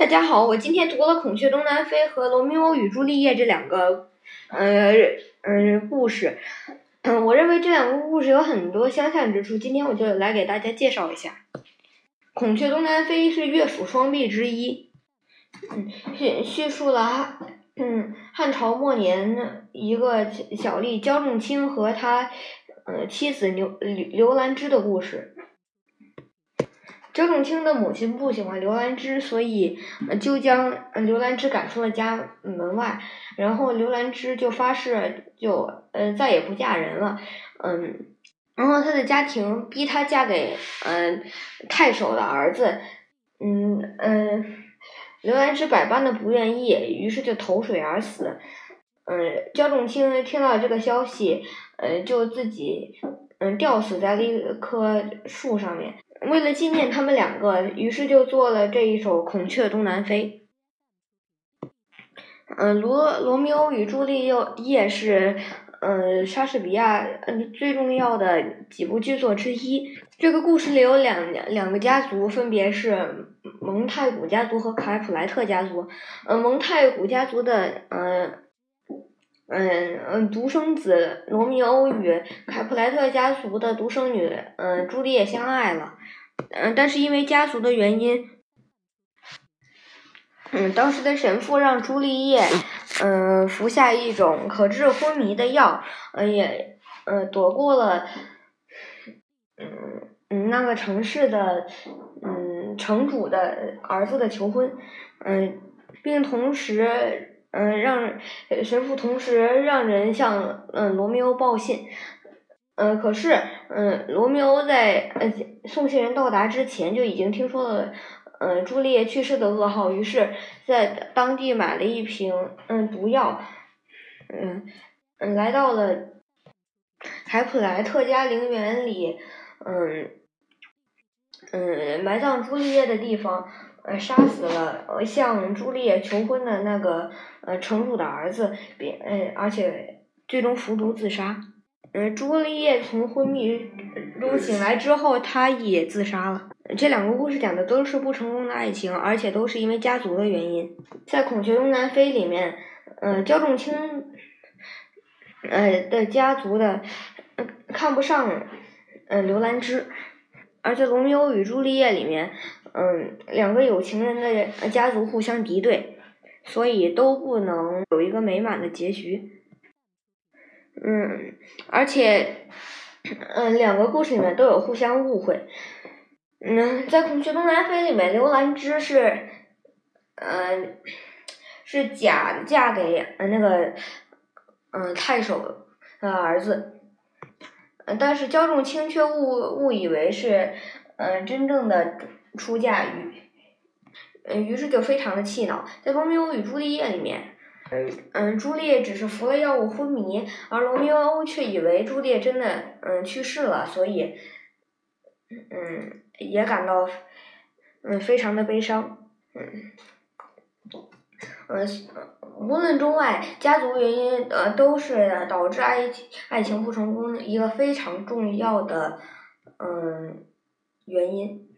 大家好，我今天读了《孔雀东南飞》和《罗密欧与朱丽叶》这两个，呃，嗯，故事。嗯，我认为这两个故事有很多相像之处，今天我就来给大家介绍一下。《孔雀东南飞》是乐府双璧之一，嗯，叙叙述了嗯汉朝末年一个小吏焦仲卿和他呃妻子刘刘兰芝的故事。焦仲卿的母亲不喜欢刘兰芝，所以就将刘兰芝赶出了家门外。然后刘兰芝就发誓，就呃再也不嫁人了。嗯，然后他的家庭逼她嫁给嗯太守的儿子。嗯嗯，刘兰芝百般的不愿意，于是就投水而死。嗯，焦仲卿听到这个消息，呃，就自己嗯吊死在了一棵树上面。为了纪念他们两个，于是就做了这一首《孔雀东南飞》。嗯，《罗罗密欧与朱丽叶》是嗯莎士比亚嗯最重要的几部剧作之一。这个故事里有两两个家族，分别是蒙太古家族和凯普莱特家族。嗯，蒙太古家族的嗯嗯嗯独生子罗密欧与凯普莱特家族的独生女嗯朱丽叶相爱了。嗯，但是因为家族的原因，嗯，当时的神父让朱丽叶，嗯，服下一种可治昏迷的药，嗯，也，嗯，躲过了，嗯嗯，那个城市的，嗯，城主的儿子的求婚，嗯，并同时，嗯，让神父同时让人向嗯罗密欧报信。嗯，可是，嗯，罗密欧在呃送信人到达之前就已经听说了，嗯，朱丽叶去世的噩耗，于是，在当地买了一瓶嗯毒药，嗯嗯，来到了凯普莱特家陵园里，嗯嗯，埋葬朱丽叶的地方，呃，杀死了向朱丽叶求婚的那个呃城主的儿子，并嗯，而且最终服毒自杀。嗯，朱丽叶从昏迷中醒来之后，她也自杀了。这两个故事讲的都是不成功的爱情，而且都是因为家族的原因。在《孔雀东南飞》里面，嗯，焦仲卿，呃的家族的看不上嗯刘兰芝，而在《罗密欧与朱丽叶》里面，嗯，两个有情人的家族互相敌对，所以都不能有一个美满的结局。嗯，而且，嗯，两个故事里面都有互相误会。嗯，在《孔雀东南飞》里面，刘兰芝是，嗯，是假嫁给那个，嗯，太守的儿子。但是焦仲卿却误误以为是，嗯，真正的出嫁于，嗯，于是就非常的气恼。在《罗密欧与朱丽叶》里面。嗯，朱丽叶只是服了药物昏迷，而罗密欧却以为朱丽叶真的嗯去世了，所以嗯也感到嗯非常的悲伤。嗯嗯，无论中外，家族原因呃都是导致爱爱情不成功一个非常重要的嗯原因。